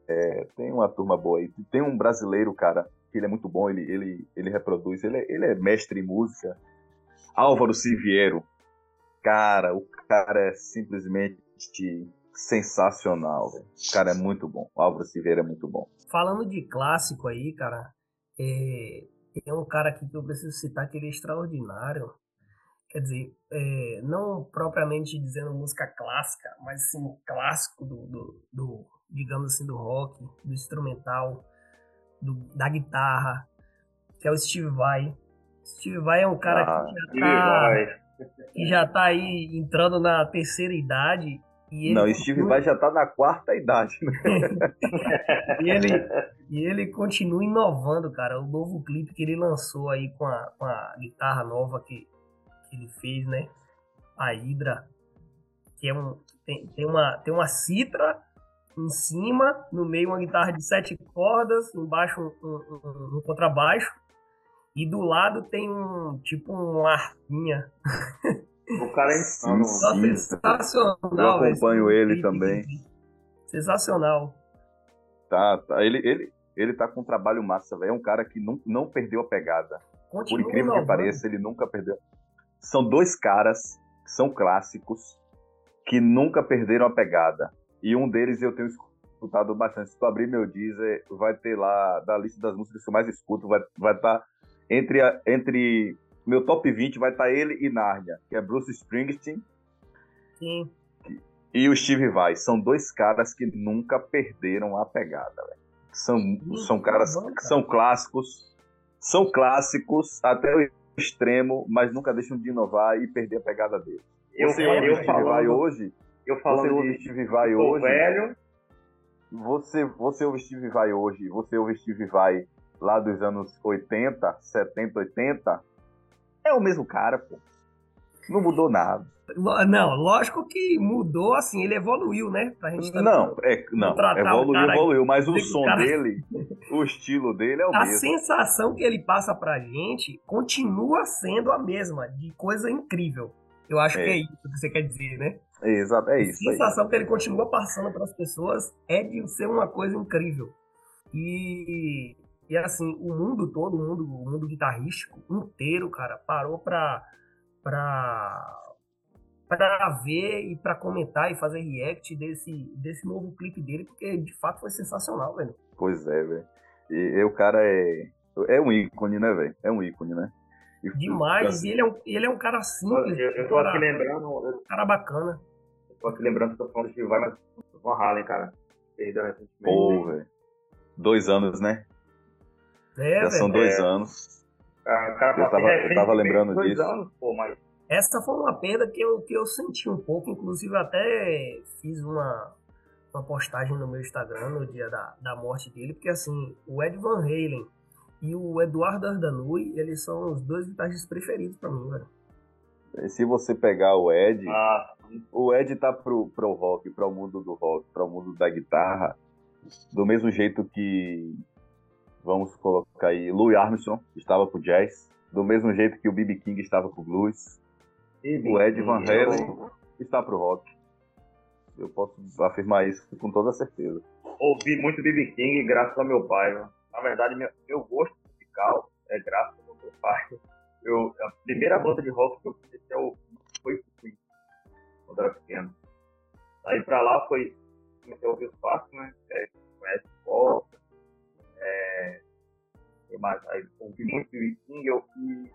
é, tem uma turma boa aí. Tem um brasileiro, cara, que ele é muito bom, ele, ele, ele reproduz, ele é, ele é mestre em música. Álvaro Siviero. Cara, o cara é simplesmente sensacional, O cara é muito bom. O Álvaro Siviero é muito bom. Falando de clássico aí, cara, é, tem um cara aqui que eu preciso citar que ele é extraordinário. Quer dizer, é, não propriamente dizendo música clássica, mas sim clássico do, do, do, digamos assim, do rock, do instrumental, do, da guitarra, que é o Steve Vai. Steve Vai é um cara ah, que, já tá, que já tá aí entrando na terceira idade. E não, Steve Vai já tá na quarta idade. Né? e, ele, e ele continua inovando, cara. O novo clipe que ele lançou aí com a, com a guitarra nova que que ele fez, né? A Hydra, que é um tem, tem uma tem uma citra em cima, no meio uma guitarra de sete cordas, embaixo um, um, um, contrabaixo, e do lado tem um tipo um arquinha. O cara é insano. Sensacional. Eu acompanho ele também. Sensacional. Tá, tá. Ele, ele, ele tá com um trabalho massa, velho. É um cara que não, não perdeu a pegada. Continua Por incrível que pareça, ele nunca perdeu. São dois caras que são clássicos que nunca perderam a pegada. E um deles eu tenho escutado bastante. Se tu abrir meu Deezer, vai ter lá, da lista das músicas que eu mais escuto, vai estar vai tá entre, a, entre meu top 20 vai estar tá ele e Narnia, que é Bruce Springsteen. Sim. E o Steve Vai. São dois caras que nunca perderam a pegada. São, são caras que são clássicos. São clássicos até o extremo, mas nunca deixam de inovar e perder a pegada deles. Eu, você eu, ouve Steve Vai hoje? Eu você ouve de Steve Vai hoje? velho. Você, você ouve Steve Vai hoje? Você ouve Steve Vai lá dos anos 80, 70, 80? É o mesmo cara, pô. Não mudou nada. Não, lógico que mudou, assim, ele evoluiu, né? Pra gente não, é, não, evoluiu, evoluiu, mas o som cara... dele, o estilo dele é o a mesmo. A sensação que ele passa pra gente continua sendo a mesma, de coisa incrível. Eu acho é. que é isso que você quer dizer, né? Exato, é isso. A sensação que ele continua passando para as pessoas é de ser uma coisa incrível. E e assim, o mundo todo, o mundo, o mundo guitarrístico inteiro, cara, parou pra, pra, pra ver e pra comentar e fazer react desse, desse novo clipe dele, porque de fato foi sensacional, velho. Pois é, velho. E, e, o cara é. É um ícone, né, velho? É um ícone, né? E, Demais, assim, e ele é, um, ele é um cara simples. Eu, eu tô cara, aqui lembrando. Um cara bacana. Eu tô aqui lembrando que eu tô falando de Vai, mas Van Halen, cara. Perdeu recentemente. Pô, velho. Dois anos, né? É, Já são dois é. anos. Ah, cara, eu, tava, eu tava lembrando disso. Anos, pô, mas... Essa foi uma perda que eu, que eu senti um pouco, inclusive até fiz uma, uma postagem no meu Instagram no dia da, da morte dele, porque assim, o Ed Van Halen e o Eduardo Ardanui, eles são os dois guitarristas preferidos para mim, velho. Se você pegar o Ed, ah. o Ed tá pro, pro rock, pro mundo do rock, pro mundo da guitarra, do mesmo jeito que Vamos colocar aí Louis Armstrong, estava pro jazz, do mesmo jeito que o B.B. King estava pro blues. E o Ed Van Halen está pro rock. Eu posso afirmar isso com toda certeza. Ouvi muito B.B. King graças ao meu pai. Né? Na verdade, meu, meu gosto musical é graças ao meu pai. Eu, a primeira banda de rock que eu comecei a ouvir foi Queen, quando era pequeno. Aí pra lá foi, comecei a ouvir os passos, né? É, conhece pop, é, mais, aí, ouvi muito B.B. King, eu ouvi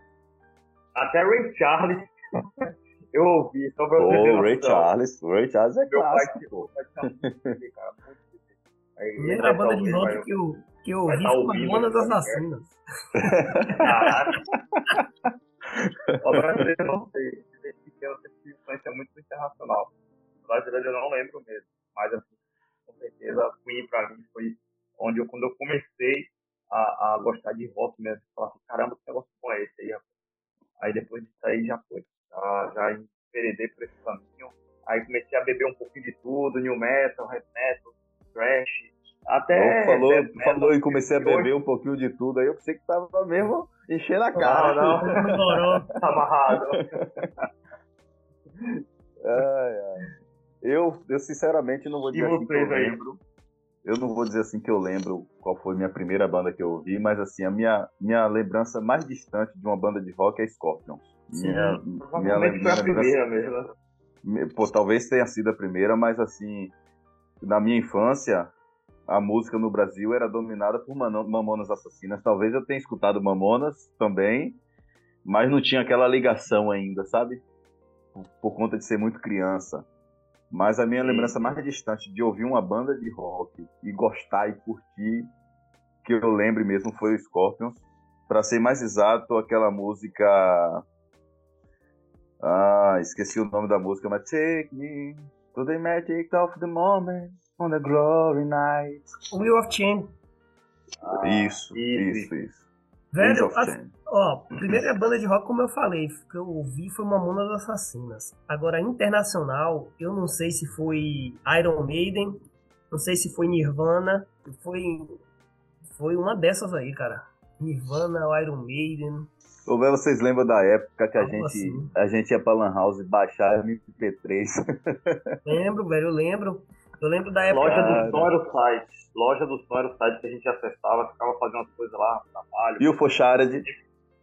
até Ray Charles. eu ouvi, só pra você oh, Ray Charles, Ray Charles é meu clássico. Pai, pai muito cara, Aí, Primeira banda de rock que eu, que eu ouvi tá foi Mamonas Assassinas. Caraca. o brasileiro não sei. Desde pequeno eu tive influência muito internacional. O brasileiro eu não lembro mesmo. Mas, assim, com certeza, Queen pra mim foi onde eu, quando eu comecei a, a gostar de rock mesmo, falar assim, caramba, que negócio bom é esse aí, rapaz. Aí depois disso aí já foi. Já, já enveredei por esse caminho. Aí comecei a beber um pouquinho de tudo, new metal, heavy metal, thrash, até. falou, falou e comecei a beber um pouquinho de tudo aí, eu pensei que tava mesmo enchendo a cara. Não, não, tá amarrado. ai, ai. Eu, eu sinceramente não vou dizer assim que eu lembro. Eu não vou dizer assim que eu lembro qual foi minha primeira banda que eu ouvi, mas assim, a minha, minha lembrança mais distante de uma banda de rock é Scorpions. Sim, minha, minha, minha, foi a primeira mesmo. Pô, talvez tenha sido a primeira, mas assim, na minha infância, a música no Brasil era dominada por Mamonas Assassinas. Talvez eu tenha escutado Mamonas também, mas não tinha aquela ligação ainda, sabe? Por conta de ser muito criança. Mas a minha Sim. lembrança mais distante de ouvir uma banda de rock e gostar e curtir, que eu lembre mesmo, foi o Scorpions. Para ser mais exato, aquela música. Ah, esqueci o nome da música, mas Take Me to the Magic of the Moment on the Glory Night. Wheel of Change. Ah, isso, isso, isso. Velho, ó, primeira banda de rock, como eu falei, que eu ouvi foi Mamonas Assassinas. Agora, internacional, eu não sei se foi Iron Maiden, Não sei se foi Nirvana. Foi, foi uma dessas aí, cara. Nirvana, Iron Maiden. Ô, velho, vocês lembram da época que a gente, assim? a gente ia pra Lan House baixar MP3? lembro, velho, eu lembro. Eu lembro da época. Loja do Sonoro Site. Loja do Sonoro Site que a gente acessava, ficava fazendo as coisas lá, trabalho. E o Focharad?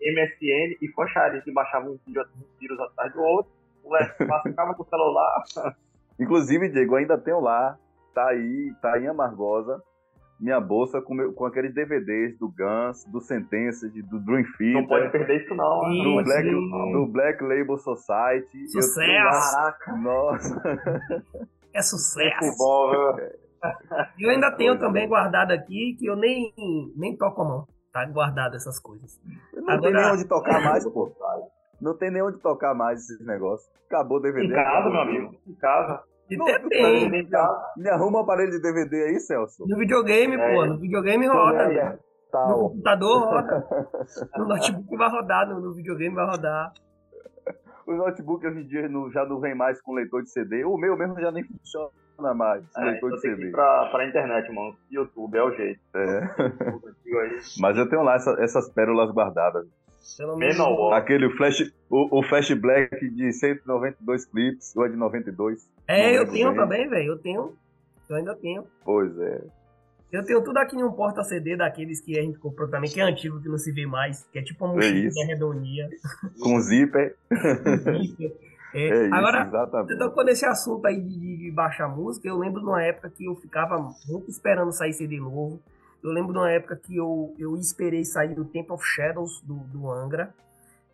MSN e Focharad, que baixavam um vídeo tiros atrás do outro. O ficava com o celular. Inclusive, Diego, ainda tenho lá. Tá aí, tá em Amargosa minha bolsa com, meu, com aqueles DVDs do Guns, do Sentença, do Dream Theater. Não pode perder isso não. Do, Black, do Black Label Society. Sucesso! Caraca! Nossa! É sucesso! Bom, eu ainda tenho também guardado aqui, que eu nem, nem toco a mão. Tá guardado essas coisas. Não Agora... tem nem onde tocar mais, pô. Não tem nem onde tocar mais esses negócios. Acabou o DVD. Em casa, meu amigo. Em casa. E não, tem. Me, me arruma um aparelho de DVD aí, Celso. No videogame, é. pô. No videogame roda. É, tá, no computador roda. no notebook vai rodar, no, no videogame vai rodar. O notebook hoje em dia já não vem mais com leitor de CD. O meu mesmo já nem funciona mais. É, leitor de CD. Pra, pra internet, mano. YouTube é o jeito. É. Mas eu tenho lá essa, essas pérolas guardadas. Pelo menos. Aquele flash, o, o Flash Black de 192 clips, ou é de 92. É, eu tenho bem. também, velho. Eu tenho. Eu ainda tenho. Pois é. Eu tenho tudo aqui em um porta-CD daqueles que a gente comprou também, que é antigo, que não se vê mais, que é tipo uma mochila é redondinha. Com zíper. É, é isso, Agora, exatamente. tocou nesse assunto aí de, de, baixar música, eu lembro de uma época que eu ficava muito esperando sair CD novo. Eu lembro de uma época que eu, eu esperei sair o Temple of Shadows do, do Angra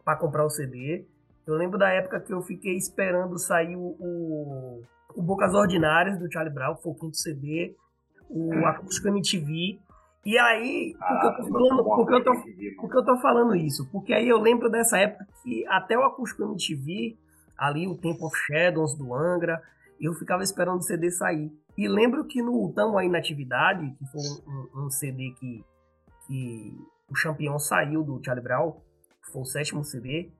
para comprar o CD. Eu lembro da época que eu fiquei esperando sair o, o, o Bocas Ordinárias do Charlie Brown, que foi o quinto CD, o hum. Acústico MTV. E aí, eu ah, falando, porque, eu tô, porque eu tô falando isso? Porque aí eu lembro dessa época que até o Acústico MTV, ali o Temple of Shadows do Angra, eu ficava esperando o CD sair. E lembro que no Tamo Aí na Atividade, que foi um, um CD que, que o Champion saiu do Charlie Brown, que foi o sétimo CD,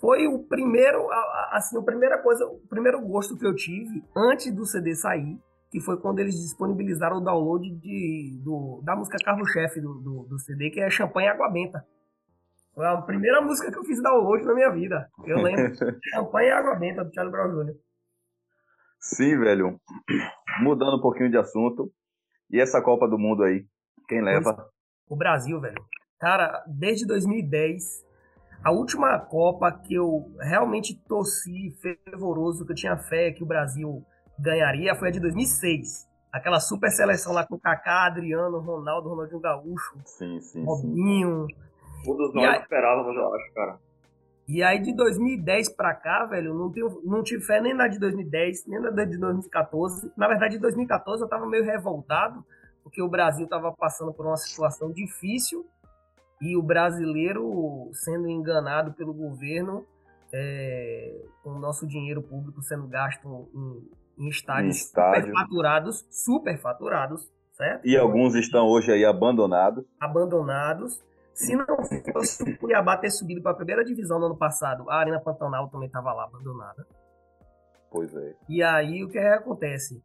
foi o primeiro, assim, a primeira coisa, o primeiro gosto que eu tive antes do CD sair, que foi quando eles disponibilizaram o download de, do, da música carro-chefe do, do, do, CD, que é Champanhe Água Benta. Foi a primeira música que eu fiz download na minha vida. Eu lembro. Champanhe Água Benta, do Charlie Brown Jr. Sim, velho. Mudando um pouquinho de assunto. E essa Copa do Mundo aí? Quem leva? O Brasil, velho. Cara, desde 2010, a última Copa que eu realmente torci fervoroso, que eu tinha fé que o Brasil ganharia, foi a de 2006. Aquela super seleção lá com Kaká, Adriano, Ronaldo, Ronaldinho Gaúcho, sim, sim, Robinho. Sim. Todos nós aí... esperávamos, eu acho, cara. E aí de 2010 para cá, velho, não, tenho, não tive fé nem na de 2010, nem na de 2014. Na verdade, em 2014 eu tava meio revoltado, porque o Brasil tava passando por uma situação difícil e o brasileiro sendo enganado pelo governo, é, com o nosso dinheiro público sendo gasto em, em estádios estádio. superfaturados, superfaturados, certo? E alguns estão hoje aí abandonados. Abandonados. Se não fosse o Cuiabá ter subido para a primeira divisão no ano passado, a Arena Pantanal também estava lá abandonada. Pois é. E aí o que, é acontece?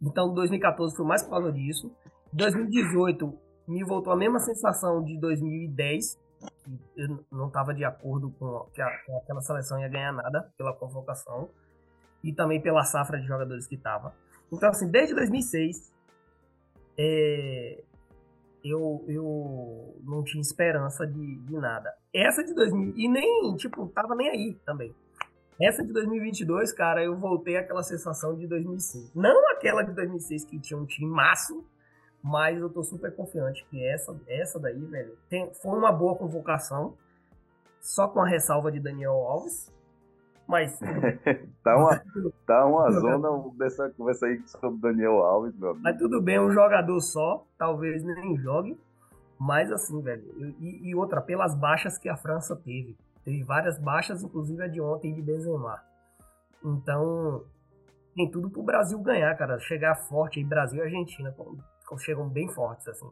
Então 2014 foi mais por causa disso. 2018 me voltou a mesma sensação de 2010, que eu não estava de acordo com que, a, que aquela seleção ia ganhar nada pela convocação e também pela safra de jogadores que estava. Então assim, desde 2006 é, eu, eu não tinha esperança de, de nada. Essa de 2000, e nem, tipo, tava nem aí também. Essa de 2022, cara, eu voltei àquela sensação de 2006. Não aquela de 2006 que tinha um time máximo, mas eu tô super confiante que essa, essa daí, velho, tem, foi uma boa convocação, só com a ressalva de Daniel Alves, mas. tá uma, tá uma zona dessa conversa aí sobre Daniel Alves, meu amigo. Mas tudo bem, um jogador só, talvez nem jogue. Mas assim, velho. E, e, outra, pelas baixas que a França teve. Teve várias baixas, inclusive a de ontem de Benzema. Então, tem tudo pro Brasil ganhar, cara. Chegar forte aí, Brasil e Argentina, chegam bem fortes, assim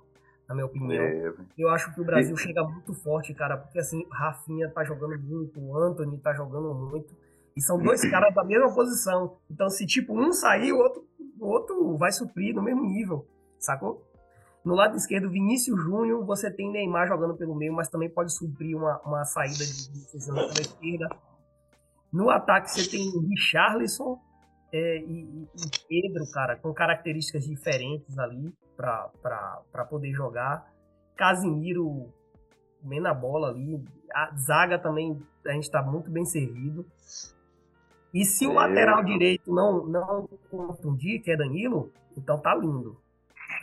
na minha opinião. É. Eu acho que o Brasil chega muito forte, cara, porque assim, Rafinha tá jogando muito, o Anthony tá jogando muito. E são dois caras da mesma posição. Então, se tipo um sair, o outro o outro vai suprir no mesmo nível, sacou? No lado esquerdo, Vinícius Júnior, você tem Neymar jogando pelo meio, mas também pode suprir uma, uma saída de Vinícius pela esquerda. No ataque, você tem Richarlison é, e, e, Pedro, cara, com características diferentes ali para poder jogar. Casimiro bem na bola ali. A zaga também, a gente está muito bem servido. E se o lateral direito não, não contundir, que é Danilo, então tá lindo.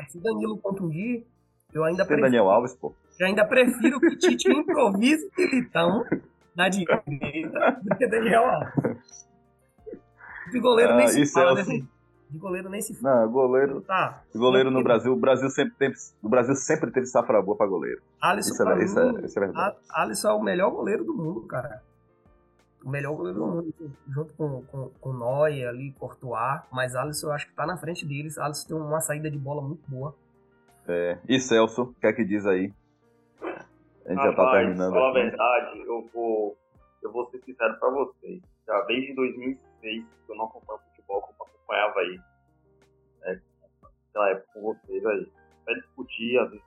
Se Danilo contundir, eu ainda prefiro. Daniel Alves, pô. Eu ainda prefiro que Tite improvise o Militão na direita do que Daniel Alves. De goleiro ah, nem se fala, é né? De goleiro nem se fala. Não, goleiro. Tá. Goleiro no Brasil, o Brasil sempre teve, o Brasil sempre teve safra boa pra goleiro. Alisson, isso, é, isso, é, isso é verdade. Alisson é o melhor goleiro do mundo, cara o melhor goleiro do mundo, junto com, com, com Neuer ali, Courtois, mas Alisson eu acho que tá na frente deles. Alisson tem uma saída de bola muito boa. É. E Celso, o que é que diz aí? A gente já tá terminando. Fala a verdade, eu vou, eu vou ser sincero pra vocês. Já desde 2006 que eu não acompanho futebol como acompanhava aí. É, naquela época com vocês aí. Até discutia, às vezes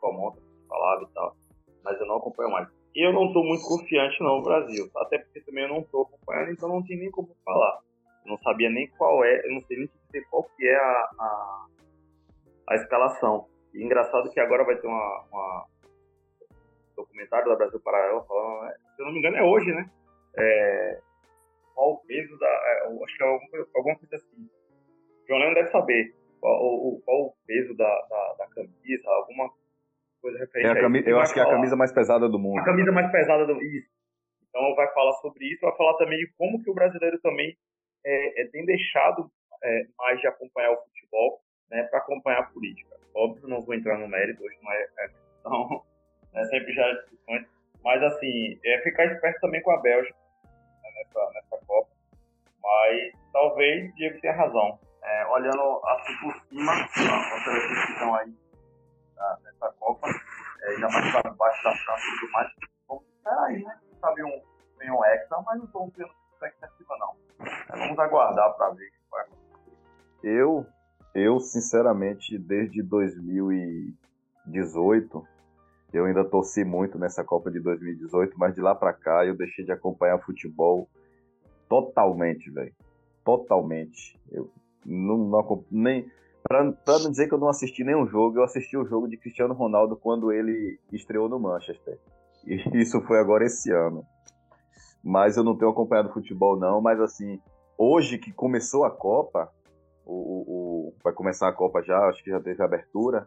com o Monta, falava e tal. Mas eu não acompanho mais eu não estou muito confiante não no Brasil, até porque também eu não estou acompanhando, então não tem nem como falar. Eu não sabia nem qual é, eu não sei nem dizer qual que é a, a, a escalação. E engraçado que agora vai ter uma, uma documentário da Brasil Paralelo falando, né, se eu não me engano é hoje, né? É, qual o peso da, é, acho que é alguma, alguma coisa assim. O João Leandro deve saber qual, o, qual o peso da, da, da camisa, alguma coisa referente é camisa, Eu acho que é a camisa mais pesada do mundo. A camisa mais pesada do isso. Então vai falar sobre isso, vai falar também de como que o brasileiro também é, é, tem deixado é, mais de acompanhar o futebol né, para acompanhar a política. Óbvio, não vou entrar no mérito, hoje não é, é questão, né, sempre já discussões, mas assim, é ficar esperto também com a Bélgica né, nessa, nessa Copa. Mas talvez Diego tenha razão. É, olhando assim por cima, as seleções que estão aí nessa, nessa Copa, é, mais para baixo da França e tudo mais. Vamos esperar aí, né? Sabe um, vem um mas não estou tendo expectativa não. Vamos aguardar para ver o que vai acontecer. Eu, eu, sinceramente, desde 2018, eu ainda torci muito nessa Copa de 2018, mas de lá para cá eu deixei de acompanhar futebol totalmente, velho. Totalmente. Eu não, não nem Pra, pra não dizer que eu não assisti nenhum jogo, eu assisti o jogo de Cristiano Ronaldo quando ele estreou no Manchester. E isso foi agora esse ano. Mas eu não tenho acompanhado futebol, não. Mas assim, hoje que começou a Copa, o, o, vai começar a Copa já, acho que já teve abertura.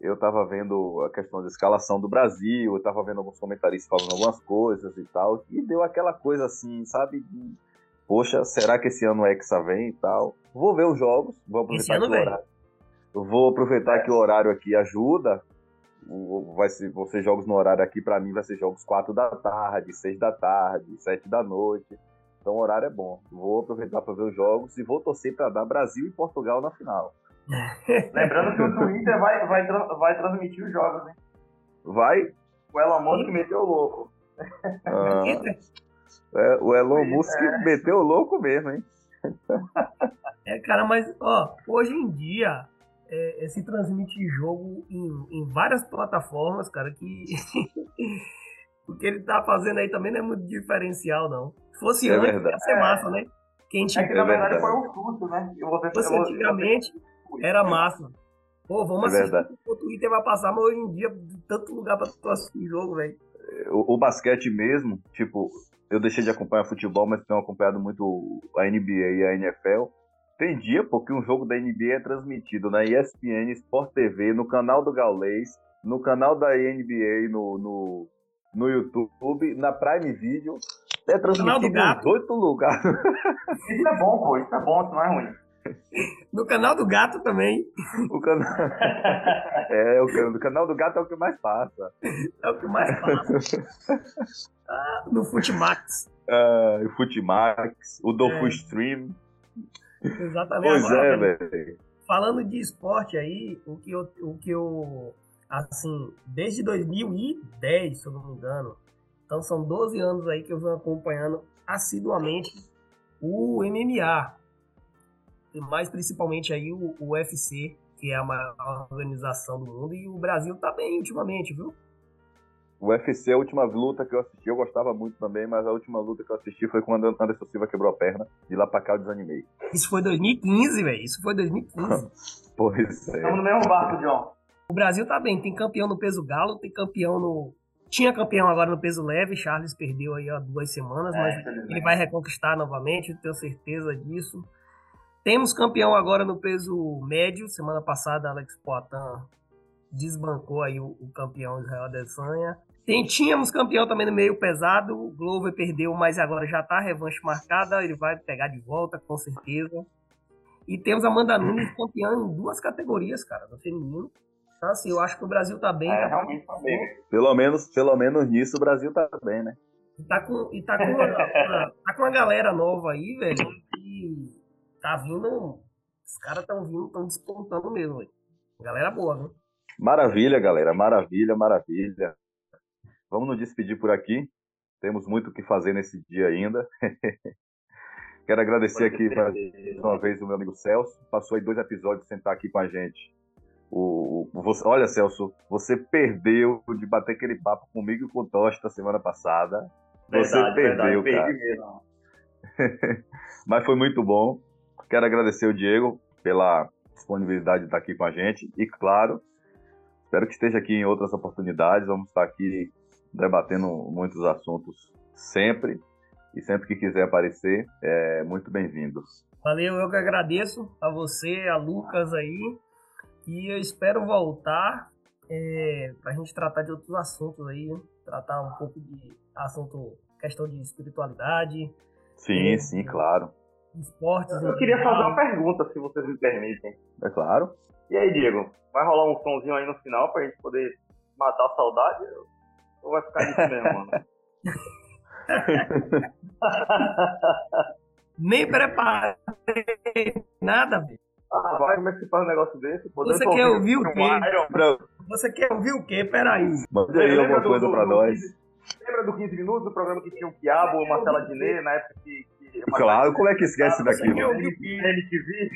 Eu tava vendo a questão da escalação do Brasil, eu tava vendo alguns comentaristas falando algumas coisas e tal. E deu aquela coisa assim, sabe? Poxa, será que esse ano o Hexa vem e tal? Vou ver os jogos, vou aproveitar que o horário. Vou aproveitar é. que o horário aqui ajuda. Vai ser, vão ser jogos no horário aqui, para mim vai ser jogos 4 da tarde, 6 da tarde, 7 da noite. Então o horário é bom. Vou aproveitar para ver os jogos e vou torcer para dar Brasil e Portugal na final. Lembrando que o Twitter vai, vai, vai transmitir os jogos, hein? Vai? O Elon Musk meteu o louco. Ah. É, o Elon Musk é. meteu o louco mesmo, hein? É, cara, mas ó, hoje em dia é, é, se transmite jogo em, em várias plataformas, cara, que o que ele tá fazendo aí também não é muito diferencial, não. Se fosse é antes, verdade. ia ser massa, né? Quem tinha... É que na verdade foi um susto, né? Se fosse antigamente, era massa. Pô, vamos é assistir o Twitter vai passar, mas hoje em dia, tanto lugar pra tu assistir jogo, velho. O, o, basquete mesmo, tipo, eu deixei de acompanhar futebol, mas tenho acompanhado muito a NBA e a NFL. Tem dia, porque um jogo da NBA é transmitido na ESPN, Sport TV, no canal do Gaulês, no canal da NBA no, no, no YouTube, na Prime Video. É transmitido em oito lugares. Isso é bom, pô, isso é bom, isso não é ruim. No canal do gato também. O canal... é, o, canal do gato é o que mais passa. É o que mais passa. Ah, no Futimax. Ah, o Futimax, o Dofu é. Stream. Exatamente. Pois Agora, é, velho. Falando de esporte aí, o que eu, o que eu assim, desde 2010, se eu não me engano, então são 12 anos aí que eu venho acompanhando assiduamente o MMA. E mais principalmente aí o, o UFC, que é a maior organização do mundo, e o Brasil tá bem ultimamente, viu? O UFC, a última luta que eu assisti, eu gostava muito também, mas a última luta que eu assisti foi quando Anderson Silva quebrou a perna. De lá pra cá eu desanimei. Isso foi 2015, velho. Isso foi 2015. pois é. Estamos no mesmo barco, John. O Brasil tá bem. Tem campeão no peso galo, tem campeão no. Tinha campeão agora no peso leve. Charles perdeu aí há duas semanas, é, mas ele vai reconquistar novamente, tenho certeza disso. Temos campeão agora no peso médio. Semana passada, Alex Poitin desbancou aí o, o campeão Israel Adesanya. Tem, tínhamos campeão também no meio pesado. O Glover perdeu, mas agora já tá a revanche marcada. Ele vai pegar de volta, com certeza. E temos a Amanda Nunes campeã em duas categorias, cara, no feminino. Então, assim, eu acho que o Brasil tá bem. É, tá realmente tá bem. Pelo menos, pelo menos nisso o Brasil tá bem, né? E tá com, e tá com, uma, uma, tá com uma galera nova aí, velho, e tá vindo. Os caras estão vindo, estão despontando mesmo, velho. Galera boa, né? Maravilha, galera. Maravilha, maravilha. Vamos nos despedir por aqui. Temos muito o que fazer nesse dia ainda. Quero agradecer aqui mais uma vez o meu amigo Celso. Passou aí dois episódios sentar aqui com a gente. O, o você, olha, Celso, você perdeu de bater aquele papo comigo e com o Tosta semana passada. Você verdade, perdeu, verdade, cara. Mas foi muito bom. Quero agradecer o Diego pela disponibilidade de estar aqui com a gente. E, claro, espero que esteja aqui em outras oportunidades. Vamos estar aqui debatendo muitos assuntos sempre. E sempre que quiser aparecer, é muito bem-vindo. Valeu, eu que agradeço a você, a Lucas aí. E eu espero voltar é, para a gente tratar de outros assuntos aí, né? tratar um pouco de assunto, questão de espiritualidade. Sim, é, sim, claro. Esportes. Eu queria fazer uma pergunta, se vocês me permitem. É claro. E aí, Diego, vai rolar um somzinho aí no final para a gente poder matar a saudade? Ou vai ficar nisso mesmo, mano? Nem preparei nada, velho. Ah, vai, como é que se faz um negócio desse? Você quer ouvir o quê? Você quer ouvir o quê? Peraí. Manda aí alguma coisa do, pra do, nós. lembra do 15 Minutos, do programa que tinha o Quiabo, o Marcela Diné, na época que... claro, como é que esquece ah, daqui, mano? MTV.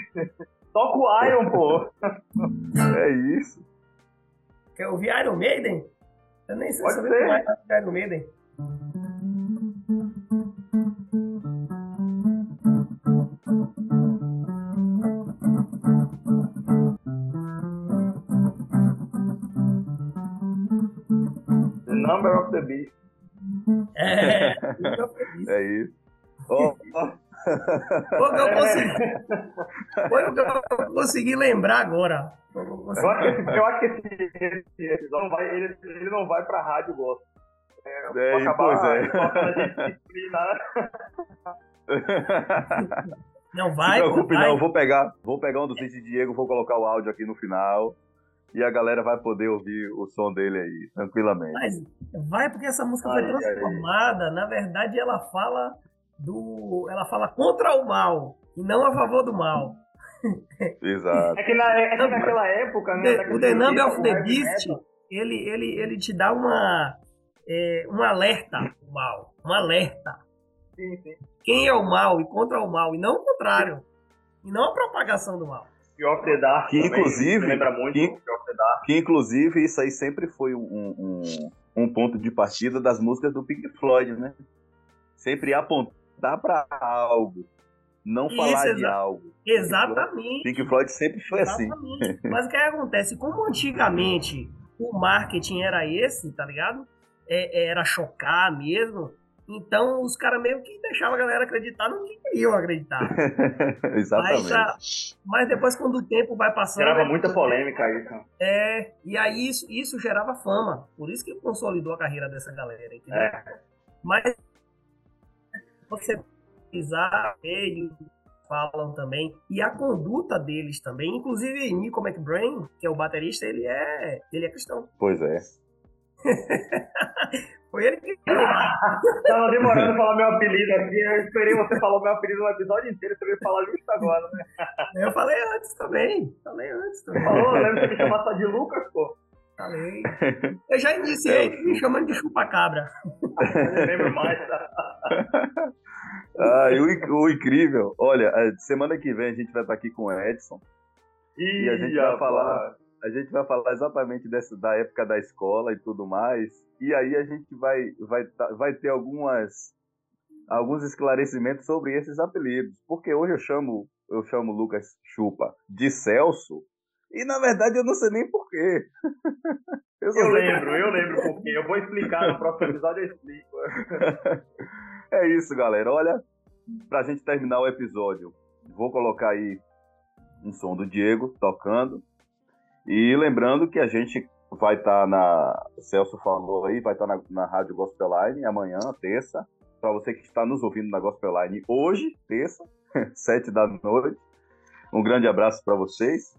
Toca o Iron, pô. É isso. Quer ouvir Iron Maiden? Eu nem sei Pode se eu mais Iron Maiden. The Number of the Beast. É, é isso. Oh, oh. Foi o que eu consegui, foi o que eu consegui lembrar agora. Eu acho que esse, eu acho que esse, esse episódio não vai, ele, ele não vai pra rádio gosto. É, é acabar, pois é. Não vai, não, preocupe, vai. não, vou pegar, vou pegar um do Cid Diego, vou colocar o áudio aqui no final e a galera vai poder ouvir o som dele aí, tranquilamente. Mas vai porque essa música ai, foi transformada, ai. na verdade ela fala do. Ela fala contra o mal e não a favor do mal. Exato. É que, na, é que naquela época, né? The, o The Number of the Beast, ele, ele, ele te dá uma, é, um alerta o mal. Um alerta. Sim, sim. Quem é o mal e contra o mal, e não o contrário. E não a propagação do mal. Fear the Dark que inclusive, lembra muito que, que, inclusive isso aí sempre foi um, um, um ponto de partida das músicas do Pink Floyd, né? Sempre apontar para algo não Isso, falar de algo. Exatamente. Pink Floyd sempre foi assim. Exatamente. assim. Mas o que acontece? Como antigamente o marketing era esse, tá ligado? É, é era chocar mesmo. Então os caras meio que deixavam a galera acreditar no que queriam acreditar. Exatamente. Mas, mas, depois, quando o tempo vai passando. Gerava muita polêmica aí, cara. É, e aí isso, isso gerava fama. Por isso que consolidou a carreira dessa galera, entendeu? É. Mas você pesquisar, eles falam também. E a conduta deles também, inclusive Nico McBrain, que é o baterista, ele é, ele é cristão. Pois é. Foi ele que. Tava demorando pra falar meu apelido aqui. Eu esperei você falar meu apelido no episódio inteiro. Você veio falar justo agora, né? Eu falei antes também. Falei antes também. Falou? Lembra que você me chamar só de Lucas, pô? Falei. Eu já iniciei é, me chamando de chupa-cabra. Não lembro mais. Ah, o, o, incrível, olha, semana que vem a gente vai estar aqui com o Edson. Ih, e a gente vai falar. A gente vai falar exatamente dessa, da época da escola e tudo mais. E aí a gente vai, vai, vai ter algumas, alguns esclarecimentos sobre esses apelidos. Porque hoje eu chamo, eu chamo Lucas Chupa de Celso. E na verdade eu não sei nem porquê. Eu, eu lembro, eu lembro porquê. Eu vou explicar no próximo episódio, eu explico. é isso, galera. Olha, pra gente terminar o episódio, vou colocar aí um som do Diego tocando. E lembrando que a gente vai estar tá na. O Celso falou aí, vai estar tá na, na Rádio Gospel Line amanhã, terça. Para você que está nos ouvindo na Gospel Line hoje, terça, sete da noite. Um grande abraço para vocês.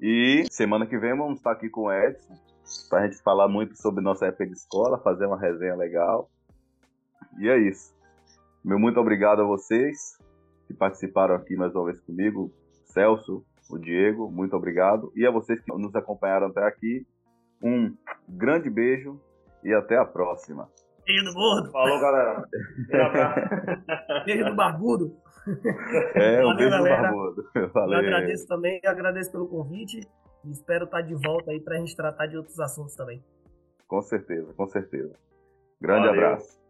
E semana que vem vamos estar aqui com o Edson para a gente falar muito sobre nossa época de escola, fazer uma resenha legal. E é isso. Meu muito obrigado a vocês que participaram aqui mais uma vez comigo. Celso, o Diego, muito obrigado. E a vocês que nos acompanharam até aqui, um grande beijo e até a próxima. Beijo do gordo. Falou, galera. beijo do barbudo. É, um Valeu, beijo galera. do barbudo. Valeu. Eu agradeço também, agradeço pelo convite. E espero estar de volta aí para a gente tratar de outros assuntos também. Com certeza, com certeza. Grande Valeu. abraço.